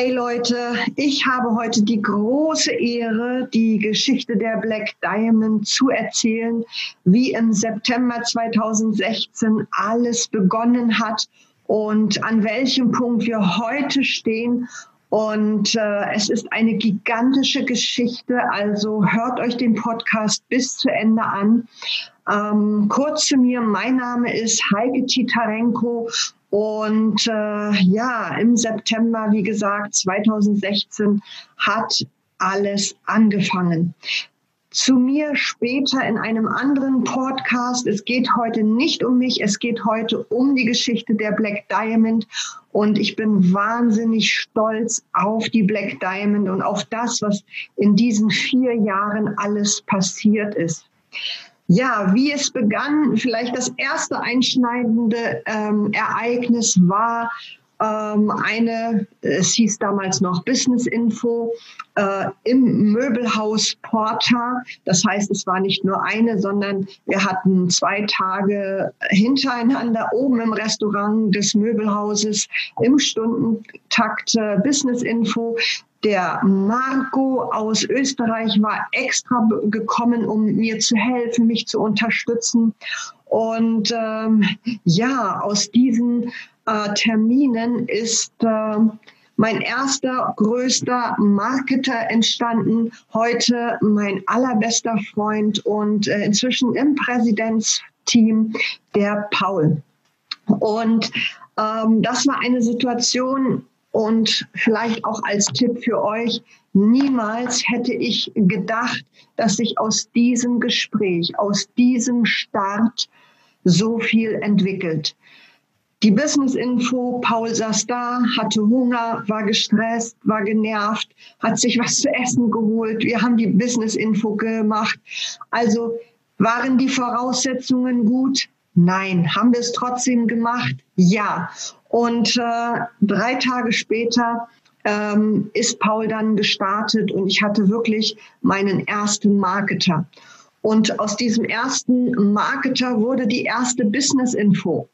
Hey Leute, ich habe heute die große Ehre, die Geschichte der Black Diamond zu erzählen, wie im September 2016 alles begonnen hat und an welchem Punkt wir heute stehen und äh, es ist eine gigantische Geschichte, also hört euch den Podcast bis zu Ende an. Ähm, kurz zu mir, mein Name ist Heike Titarenko und äh, ja, im September, wie gesagt, 2016 hat alles angefangen zu mir später in einem anderen Podcast. Es geht heute nicht um mich, es geht heute um die Geschichte der Black Diamond. Und ich bin wahnsinnig stolz auf die Black Diamond und auf das, was in diesen vier Jahren alles passiert ist. Ja, wie es begann, vielleicht das erste einschneidende ähm, Ereignis war ähm, eine, es hieß damals noch Business Info, äh, im Möbelhaus Porta. Das heißt, es war nicht nur eine, sondern wir hatten zwei Tage hintereinander oben im Restaurant des Möbelhauses im Stundentakt äh, Business Info. Der Marco aus Österreich war extra gekommen, um mir zu helfen, mich zu unterstützen. Und ähm, ja, aus diesen äh, Terminen ist äh, mein erster größter Marketer entstanden, heute mein allerbester Freund und äh, inzwischen im Präsidentsteam der Paul. Und ähm, das war eine Situation und vielleicht auch als Tipp für euch, niemals hätte ich gedacht, dass sich aus diesem Gespräch, aus diesem Start so viel entwickelt. Die Business Info, Paul saß da, hatte Hunger, war gestresst, war genervt, hat sich was zu essen geholt. Wir haben die Business Info gemacht. Also waren die Voraussetzungen gut? Nein. Haben wir es trotzdem gemacht? Ja. Und äh, drei Tage später ähm, ist Paul dann gestartet und ich hatte wirklich meinen ersten Marketer. Und aus diesem ersten Marketer wurde die erste Business Info.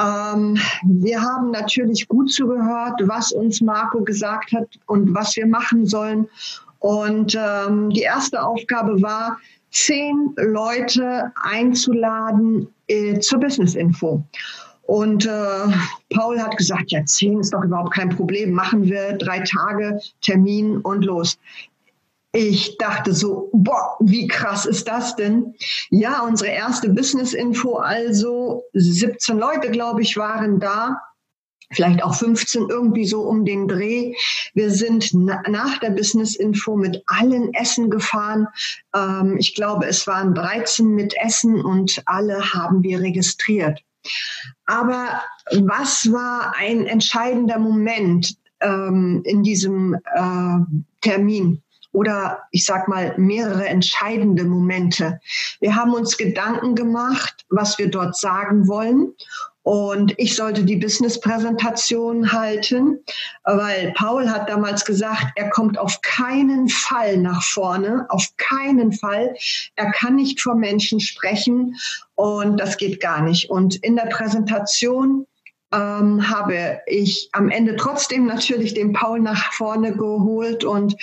Ähm, wir haben natürlich gut zugehört, was uns Marco gesagt hat und was wir machen sollen. Und ähm, die erste Aufgabe war, zehn Leute einzuladen äh, zur Business Info. Und äh, Paul hat gesagt, ja, zehn ist doch überhaupt kein Problem, machen wir drei Tage Termin und los ich dachte so, boah, wie krass ist das denn? Ja, unsere erste Business-Info, also 17 Leute, glaube ich, waren da. Vielleicht auch 15 irgendwie so um den Dreh. Wir sind na nach der Business Info mit allen Essen gefahren. Ähm, ich glaube, es waren 13 mit Essen und alle haben wir registriert. Aber was war ein entscheidender Moment ähm, in diesem äh, Termin? oder ich sag mal mehrere entscheidende Momente. Wir haben uns Gedanken gemacht, was wir dort sagen wollen. Und ich sollte die Business-Präsentation halten, weil Paul hat damals gesagt, er kommt auf keinen Fall nach vorne, auf keinen Fall. Er kann nicht vor Menschen sprechen und das geht gar nicht. Und in der Präsentation ähm, habe ich am Ende trotzdem natürlich den Paul nach vorne geholt und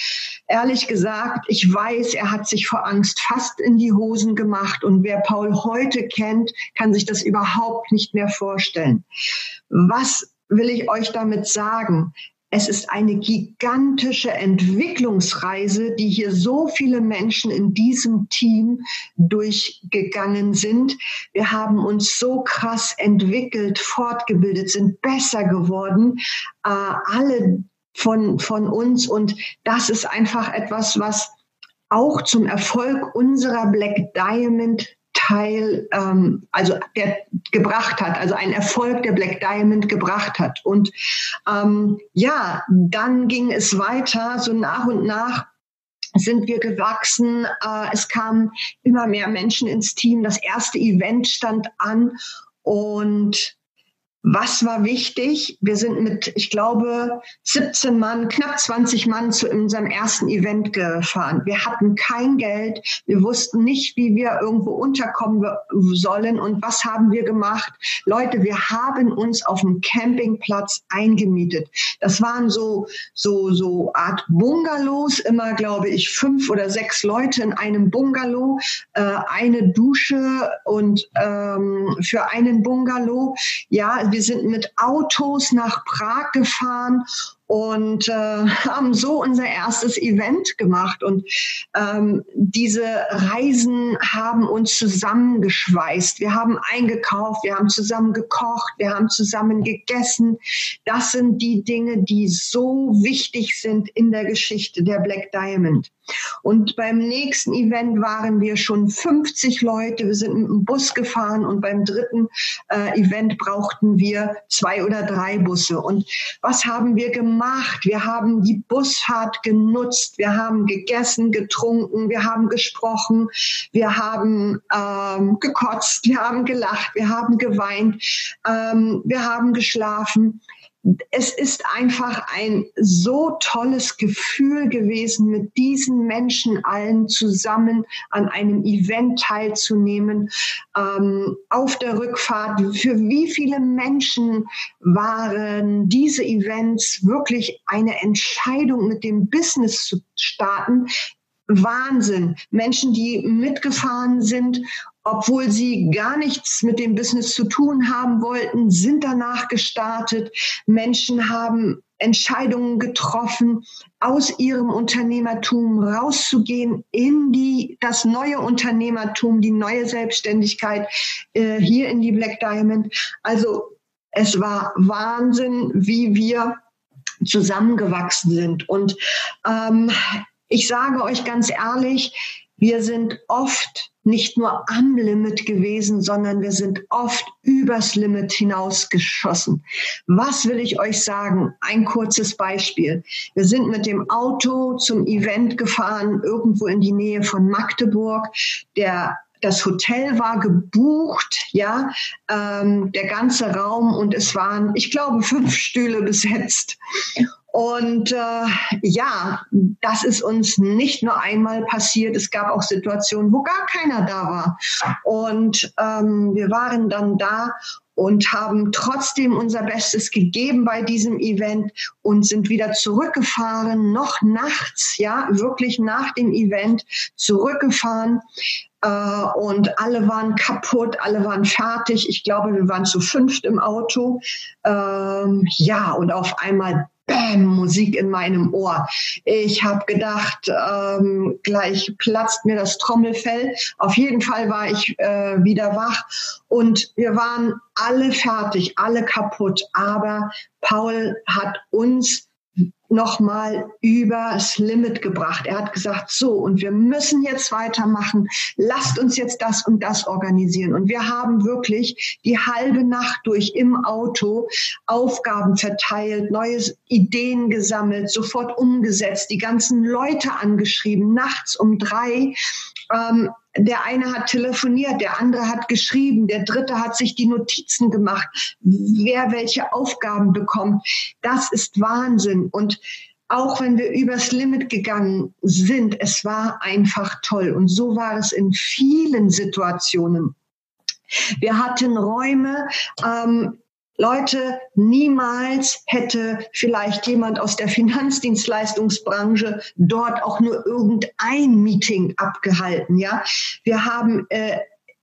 ehrlich gesagt, ich weiß, er hat sich vor Angst fast in die Hosen gemacht und wer Paul heute kennt, kann sich das überhaupt nicht mehr vorstellen. Was will ich euch damit sagen? Es ist eine gigantische Entwicklungsreise, die hier so viele Menschen in diesem Team durchgegangen sind. Wir haben uns so krass entwickelt, fortgebildet, sind besser geworden. Äh, alle von, von uns. Und das ist einfach etwas, was auch zum Erfolg unserer Black Diamond Teil, ähm, also der gebracht hat, also ein Erfolg der Black Diamond gebracht hat. Und ähm, ja, dann ging es weiter, so nach und nach sind wir gewachsen. Äh, es kamen immer mehr Menschen ins Team. Das erste Event stand an und was war wichtig? Wir sind mit, ich glaube, 17 Mann, knapp 20 Mann zu unserem ersten Event gefahren. Wir hatten kein Geld. Wir wussten nicht, wie wir irgendwo unterkommen sollen. Und was haben wir gemacht? Leute, wir haben uns auf dem Campingplatz eingemietet. Das waren so, so, so Art Bungalows, immer, glaube ich, fünf oder sechs Leute in einem Bungalow, äh, eine Dusche und ähm, für einen Bungalow. Ja, wir sind mit Autos nach Prag gefahren und äh, haben so unser erstes Event gemacht. Und ähm, diese Reisen haben uns zusammengeschweißt. Wir haben eingekauft, wir haben zusammen gekocht, wir haben zusammen gegessen. Das sind die Dinge, die so wichtig sind in der Geschichte der Black Diamond. Und beim nächsten Event waren wir schon 50 Leute. Wir sind mit dem Bus gefahren und beim dritten äh, Event brauchten wir zwei oder drei Busse. Und was haben wir gemacht? Wir haben die Busfahrt genutzt. Wir haben gegessen, getrunken, wir haben gesprochen, wir haben ähm, gekotzt, wir haben gelacht, wir haben geweint, ähm, wir haben geschlafen es ist einfach ein so tolles Gefühl gewesen, mit diesen Menschen allen zusammen an einem Event teilzunehmen. Ähm, auf der Rückfahrt, für wie viele Menschen waren diese Events wirklich eine Entscheidung, mit dem Business zu starten? Wahnsinn. Menschen, die mitgefahren sind obwohl sie gar nichts mit dem Business zu tun haben wollten, sind danach gestartet. Menschen haben Entscheidungen getroffen, aus ihrem Unternehmertum rauszugehen in die, das neue Unternehmertum, die neue Selbstständigkeit, äh, hier in die Black Diamond. Also es war Wahnsinn, wie wir zusammengewachsen sind. Und ähm, ich sage euch ganz ehrlich, wir sind oft nicht nur am Limit gewesen, sondern wir sind oft übers Limit hinausgeschossen. Was will ich euch sagen? Ein kurzes Beispiel. Wir sind mit dem Auto zum Event gefahren, irgendwo in die Nähe von Magdeburg. Der das Hotel war gebucht, ja, ähm, der ganze Raum und es waren, ich glaube, fünf Stühle besetzt. Und äh, ja, das ist uns nicht nur einmal passiert. Es gab auch Situationen, wo gar keiner da war. Und ähm, wir waren dann da und haben trotzdem unser Bestes gegeben bei diesem Event und sind wieder zurückgefahren, noch nachts, ja, wirklich nach dem Event zurückgefahren. Äh, und alle waren kaputt, alle waren fertig. Ich glaube, wir waren zu fünft im Auto. Ähm, ja, und auf einmal Bäm, Musik in meinem Ohr. Ich habe gedacht, ähm, gleich platzt mir das Trommelfell. Auf jeden Fall war ich äh, wieder wach und wir waren alle fertig, alle kaputt. Aber Paul hat uns nochmal übers Limit gebracht. Er hat gesagt, so, und wir müssen jetzt weitermachen. Lasst uns jetzt das und das organisieren. Und wir haben wirklich die halbe Nacht durch im Auto Aufgaben verteilt, neue Ideen gesammelt, sofort umgesetzt, die ganzen Leute angeschrieben, nachts um drei. Ähm, der eine hat telefoniert, der andere hat geschrieben, der dritte hat sich die Notizen gemacht, wer welche Aufgaben bekommt. Das ist Wahnsinn. Und auch wenn wir übers Limit gegangen sind, es war einfach toll. Und so war es in vielen Situationen. Wir hatten Räume, ähm, Leute, niemals hätte vielleicht jemand aus der Finanzdienstleistungsbranche dort auch nur irgendein Meeting abgehalten. Ja, wir haben äh,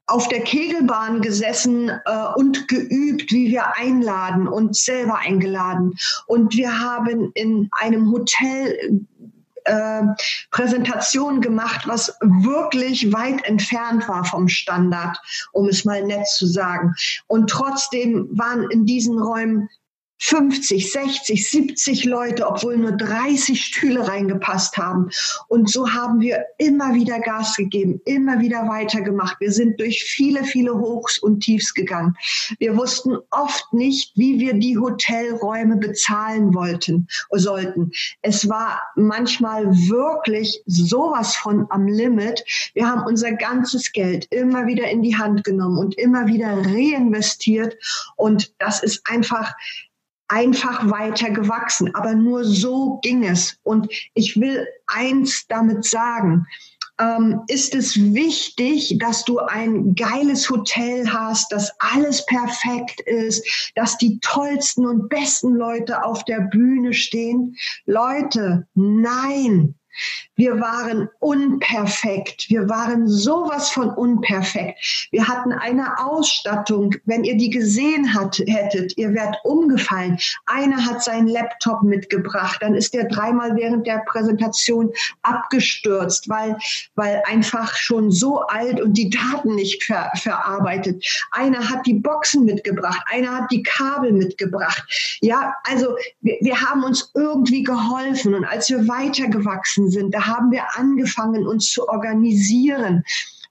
auf der Kegelbahn gesessen äh, und geübt, wie wir einladen und selber eingeladen. Und wir haben in einem Hotel äh, Präsentation gemacht, was wirklich weit entfernt war vom Standard, um es mal nett zu sagen. Und trotzdem waren in diesen Räumen 50, 60, 70 Leute, obwohl nur 30 Stühle reingepasst haben. Und so haben wir immer wieder Gas gegeben, immer wieder weitergemacht. Wir sind durch viele, viele Hochs und Tiefs gegangen. Wir wussten oft nicht, wie wir die Hotelräume bezahlen wollten, sollten. Es war manchmal wirklich sowas von am Limit. Wir haben unser ganzes Geld immer wieder in die Hand genommen und immer wieder reinvestiert. Und das ist einfach, einfach weiter gewachsen. Aber nur so ging es. Und ich will eins damit sagen. Ähm, ist es wichtig, dass du ein geiles Hotel hast, dass alles perfekt ist, dass die tollsten und besten Leute auf der Bühne stehen? Leute, nein. Wir waren unperfekt. Wir waren sowas von unperfekt. Wir hatten eine Ausstattung. Wenn ihr die gesehen hat, hättet, ihr wärt umgefallen. Einer hat seinen Laptop mitgebracht. Dann ist der dreimal während der Präsentation abgestürzt, weil, weil einfach schon so alt und die Daten nicht ver, verarbeitet. Einer hat die Boxen mitgebracht. Einer hat die Kabel mitgebracht. Ja, also wir, wir haben uns irgendwie geholfen. Und als wir weitergewachsen sind, da haben wir angefangen, uns zu organisieren.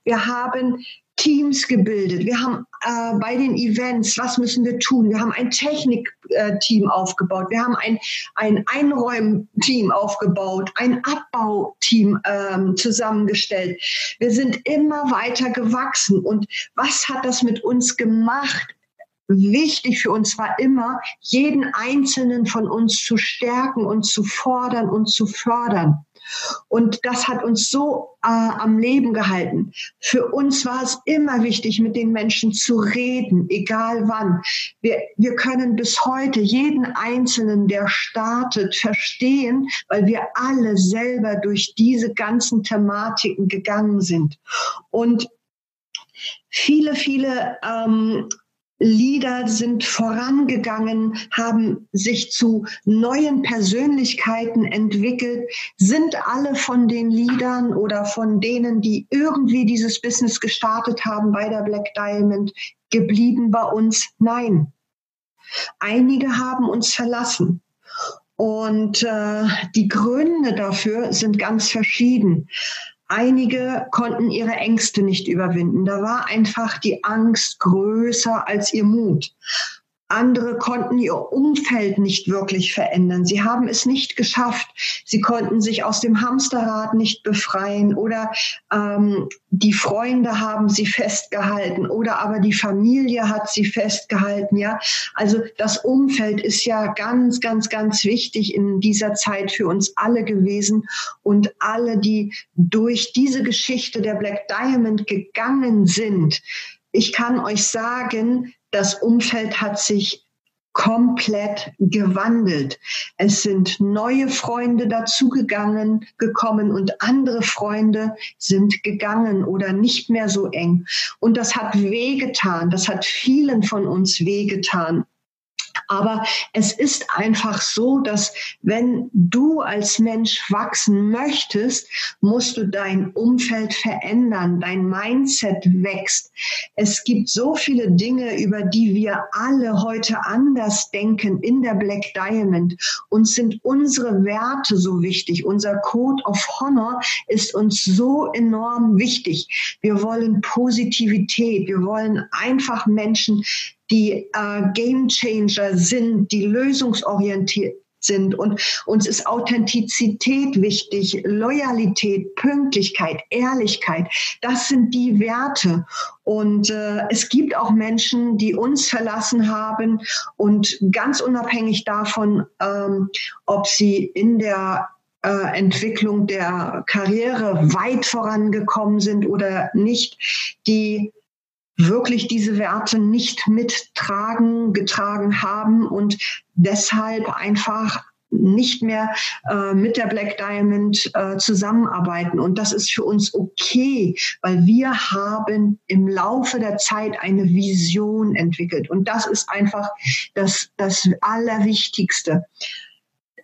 Wir haben Teams gebildet. Wir haben äh, bei den Events, was müssen wir tun? Wir haben ein Technikteam aufgebaut. Wir haben ein, ein Einräumteam aufgebaut, ein Abbauteam ähm, zusammengestellt. Wir sind immer weiter gewachsen. Und was hat das mit uns gemacht? Wichtig für uns war immer, jeden einzelnen von uns zu stärken und zu fordern und zu fördern. Und das hat uns so äh, am Leben gehalten. Für uns war es immer wichtig, mit den Menschen zu reden, egal wann. Wir, wir können bis heute jeden Einzelnen, der startet, verstehen, weil wir alle selber durch diese ganzen Thematiken gegangen sind. Und viele, viele ähm, Lieder sind vorangegangen, haben sich zu neuen Persönlichkeiten entwickelt. Sind alle von den Liedern oder von denen, die irgendwie dieses Business gestartet haben bei der Black Diamond, geblieben bei uns? Nein. Einige haben uns verlassen. Und äh, die Gründe dafür sind ganz verschieden. Einige konnten ihre Ängste nicht überwinden. Da war einfach die Angst größer als ihr Mut. Andere konnten ihr Umfeld nicht wirklich verändern. Sie haben es nicht geschafft. Sie konnten sich aus dem Hamsterrad nicht befreien oder ähm, die Freunde haben sie festgehalten oder aber die Familie hat sie festgehalten. Ja, also das Umfeld ist ja ganz, ganz, ganz wichtig in dieser Zeit für uns alle gewesen und alle, die durch diese Geschichte der Black Diamond gegangen sind. Ich kann euch sagen, das Umfeld hat sich komplett gewandelt. Es sind neue Freunde dazugegangen, gekommen und andere Freunde sind gegangen oder nicht mehr so eng. Und das hat wehgetan. Das hat vielen von uns wehgetan. Aber es ist einfach so, dass wenn du als Mensch wachsen möchtest, musst du dein Umfeld verändern, dein Mindset wächst. Es gibt so viele Dinge, über die wir alle heute anders denken in der Black Diamond. Uns sind unsere Werte so wichtig. Unser Code of Honor ist uns so enorm wichtig. Wir wollen Positivität. Wir wollen einfach Menschen die äh, Game Changer sind, die lösungsorientiert sind. Und uns ist Authentizität wichtig, Loyalität, Pünktlichkeit, Ehrlichkeit. Das sind die Werte. Und äh, es gibt auch Menschen, die uns verlassen haben und ganz unabhängig davon, ähm, ob sie in der äh, Entwicklung der Karriere weit vorangekommen sind oder nicht, die wirklich diese Werte nicht mittragen, getragen haben und deshalb einfach nicht mehr äh, mit der Black Diamond äh, zusammenarbeiten. Und das ist für uns okay, weil wir haben im Laufe der Zeit eine Vision entwickelt. Und das ist einfach das, das Allerwichtigste.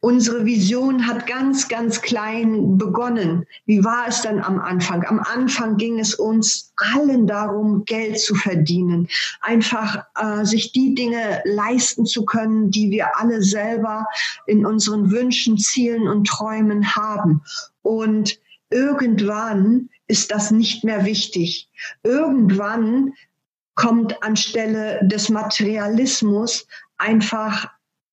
Unsere Vision hat ganz, ganz klein begonnen. Wie war es dann am Anfang? Am Anfang ging es uns allen darum, Geld zu verdienen, einfach äh, sich die Dinge leisten zu können, die wir alle selber in unseren Wünschen, Zielen und Träumen haben. Und irgendwann ist das nicht mehr wichtig. Irgendwann kommt anstelle des Materialismus einfach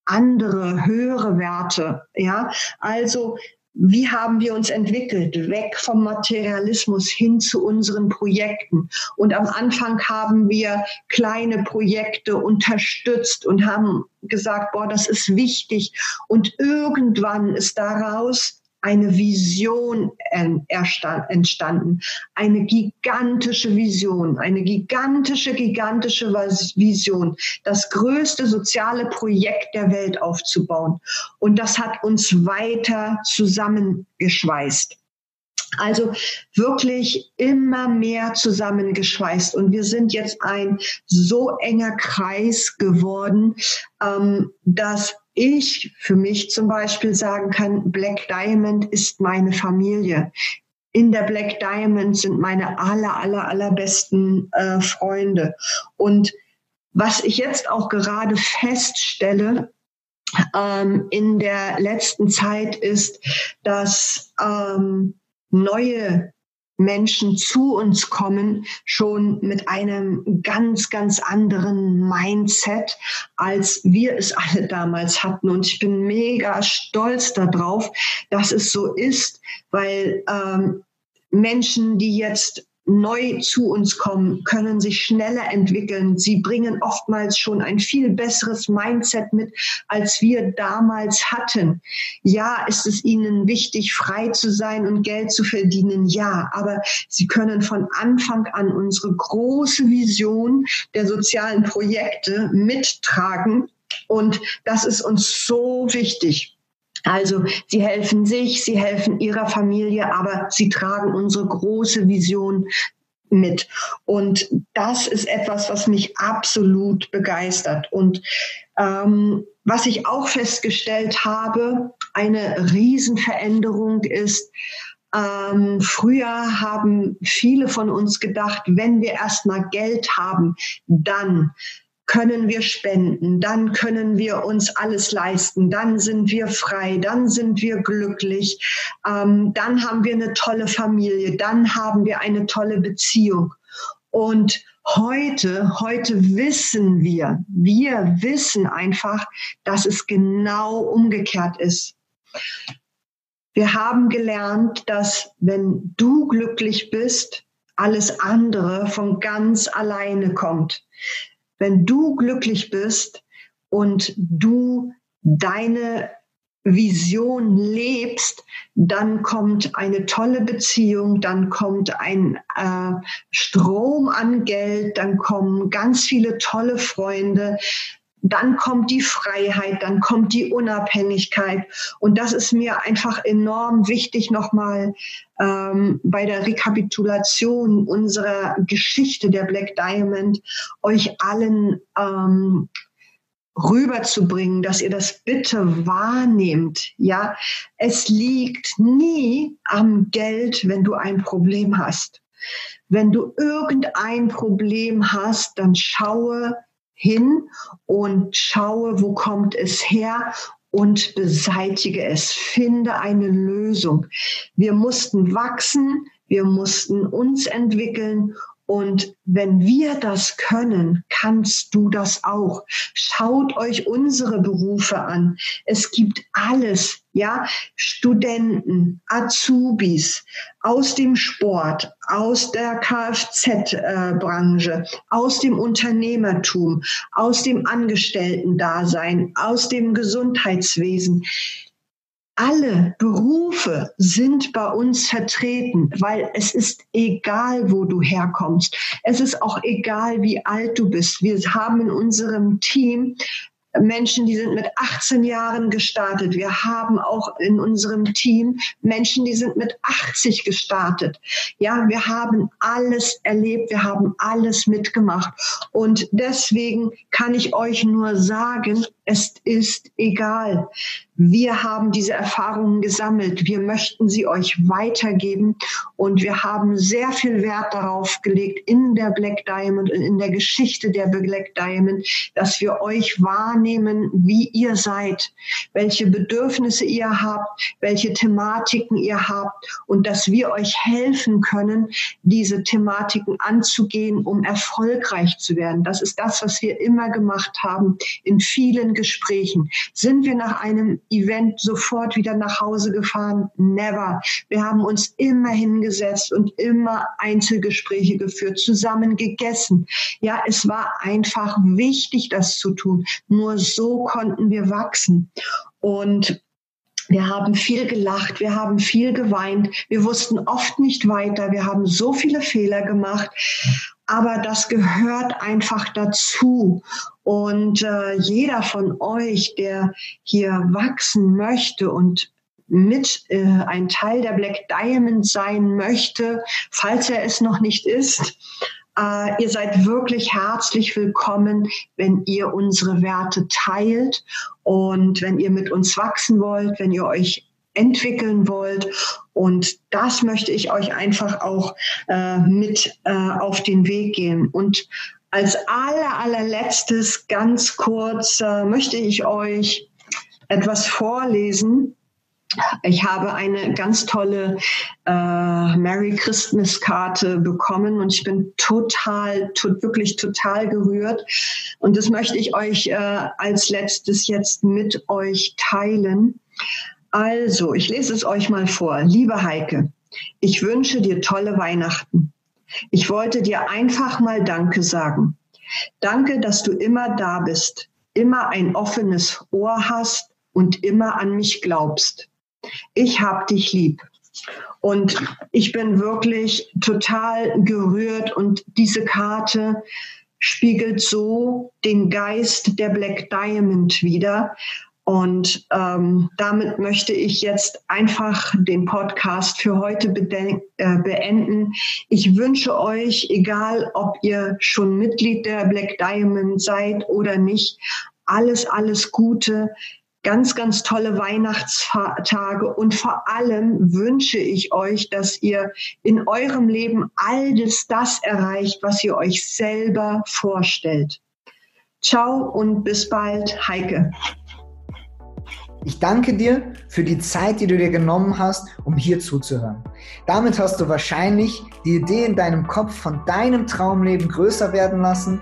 andere, höhere Werte. Ja, also wie haben wir uns entwickelt? Weg vom Materialismus hin zu unseren Projekten. Und am Anfang haben wir kleine Projekte unterstützt und haben gesagt, boah, das ist wichtig. Und irgendwann ist daraus eine Vision entstanden, eine gigantische Vision, eine gigantische, gigantische Vision, das größte soziale Projekt der Welt aufzubauen. Und das hat uns weiter zusammengeschweißt. Also wirklich immer mehr zusammengeschweißt. Und wir sind jetzt ein so enger Kreis geworden, ähm, dass ich für mich zum Beispiel sagen kann, Black Diamond ist meine Familie. In der Black Diamond sind meine aller, aller, allerbesten äh, Freunde. Und was ich jetzt auch gerade feststelle, ähm, in der letzten Zeit ist, dass ähm, neue Menschen zu uns kommen, schon mit einem ganz, ganz anderen Mindset, als wir es alle damals hatten. Und ich bin mega stolz darauf, dass es so ist, weil ähm, Menschen, die jetzt neu zu uns kommen, können sich schneller entwickeln. Sie bringen oftmals schon ein viel besseres Mindset mit, als wir damals hatten. Ja, ist es ihnen wichtig, frei zu sein und Geld zu verdienen? Ja, aber sie können von Anfang an unsere große Vision der sozialen Projekte mittragen. Und das ist uns so wichtig. Also sie helfen sich, sie helfen ihrer Familie, aber sie tragen unsere große Vision mit. Und das ist etwas, was mich absolut begeistert. Und ähm, was ich auch festgestellt habe, eine Riesenveränderung ist, ähm, früher haben viele von uns gedacht, wenn wir erstmal Geld haben, dann können wir spenden, dann können wir uns alles leisten, dann sind wir frei, dann sind wir glücklich, ähm, dann haben wir eine tolle Familie, dann haben wir eine tolle Beziehung. Und heute, heute wissen wir, wir wissen einfach, dass es genau umgekehrt ist. Wir haben gelernt, dass wenn du glücklich bist, alles andere von ganz alleine kommt wenn du glücklich bist und du deine Vision lebst, dann kommt eine tolle Beziehung, dann kommt ein äh, Strom an Geld, dann kommen ganz viele tolle Freunde, dann kommt die Freiheit, dann kommt die Unabhängigkeit. Und das ist mir einfach enorm wichtig, nochmal ähm, bei der Rekapitulation unserer Geschichte der Black Diamond euch allen ähm, rüberzubringen, dass ihr das bitte wahrnehmt. Ja, es liegt nie am Geld, wenn du ein Problem hast. Wenn du irgendein Problem hast, dann schaue hin und schaue, wo kommt es her und beseitige es. Finde eine Lösung. Wir mussten wachsen, wir mussten uns entwickeln und wenn wir das können, kannst du das auch. Schaut euch unsere Berufe an. Es gibt alles, ja, Studenten, Azubis aus dem Sport, aus der Kfz-Branche, aus dem Unternehmertum, aus dem Angestellten-Dasein, aus dem Gesundheitswesen alle Berufe sind bei uns vertreten, weil es ist egal, wo du herkommst. Es ist auch egal, wie alt du bist. Wir haben in unserem Team Menschen, die sind mit 18 Jahren gestartet. Wir haben auch in unserem Team Menschen, die sind mit 80 gestartet. Ja, wir haben alles erlebt, wir haben alles mitgemacht. Und deswegen kann ich euch nur sagen, es ist egal. Wir haben diese Erfahrungen gesammelt. Wir möchten sie euch weitergeben. Und wir haben sehr viel Wert darauf gelegt in der Black Diamond und in der Geschichte der Black Diamond, dass wir euch wahrnehmen, wie ihr seid, welche Bedürfnisse ihr habt, welche Thematiken ihr habt und dass wir euch helfen können, diese Thematiken anzugehen, um erfolgreich zu werden. Das ist das, was wir immer gemacht haben in vielen Gesprächen. Sind wir nach einem Event sofort wieder nach Hause gefahren? Never. Wir haben uns immer hingesetzt und immer Einzelgespräche geführt, zusammen gegessen. Ja, es war einfach wichtig, das zu tun. Nur so konnten wir wachsen. Und wir haben viel gelacht, wir haben viel geweint, wir wussten oft nicht weiter, wir haben so viele Fehler gemacht, aber das gehört einfach dazu. Und äh, jeder von euch, der hier wachsen möchte und mit äh, ein Teil der Black Diamond sein möchte, falls er es noch nicht ist, äh, ihr seid wirklich herzlich willkommen, wenn ihr unsere Werte teilt und wenn ihr mit uns wachsen wollt, wenn ihr euch entwickeln wollt. Und das möchte ich euch einfach auch äh, mit äh, auf den Weg gehen. Und als aller, allerletztes ganz kurz möchte ich euch etwas vorlesen. Ich habe eine ganz tolle äh, Merry Christmas Karte bekommen und ich bin total, to wirklich total gerührt. Und das möchte ich euch äh, als letztes jetzt mit euch teilen. Also, ich lese es euch mal vor. Liebe Heike, ich wünsche dir tolle Weihnachten. Ich wollte dir einfach mal Danke sagen. Danke, dass du immer da bist, immer ein offenes Ohr hast und immer an mich glaubst. Ich hab dich lieb. Und ich bin wirklich total gerührt und diese Karte spiegelt so den Geist der Black Diamond wieder. Und ähm, damit möchte ich jetzt einfach den Podcast für heute äh, beenden. Ich wünsche euch, egal ob ihr schon Mitglied der Black Diamond seid oder nicht, alles, alles Gute, ganz, ganz tolle Weihnachtstage und vor allem wünsche ich euch, dass ihr in eurem Leben alles das erreicht, was ihr euch selber vorstellt. Ciao und bis bald, Heike. Ich danke dir für die Zeit, die du dir genommen hast, um hier zuzuhören. Damit hast du wahrscheinlich die Idee in deinem Kopf von deinem Traumleben größer werden lassen.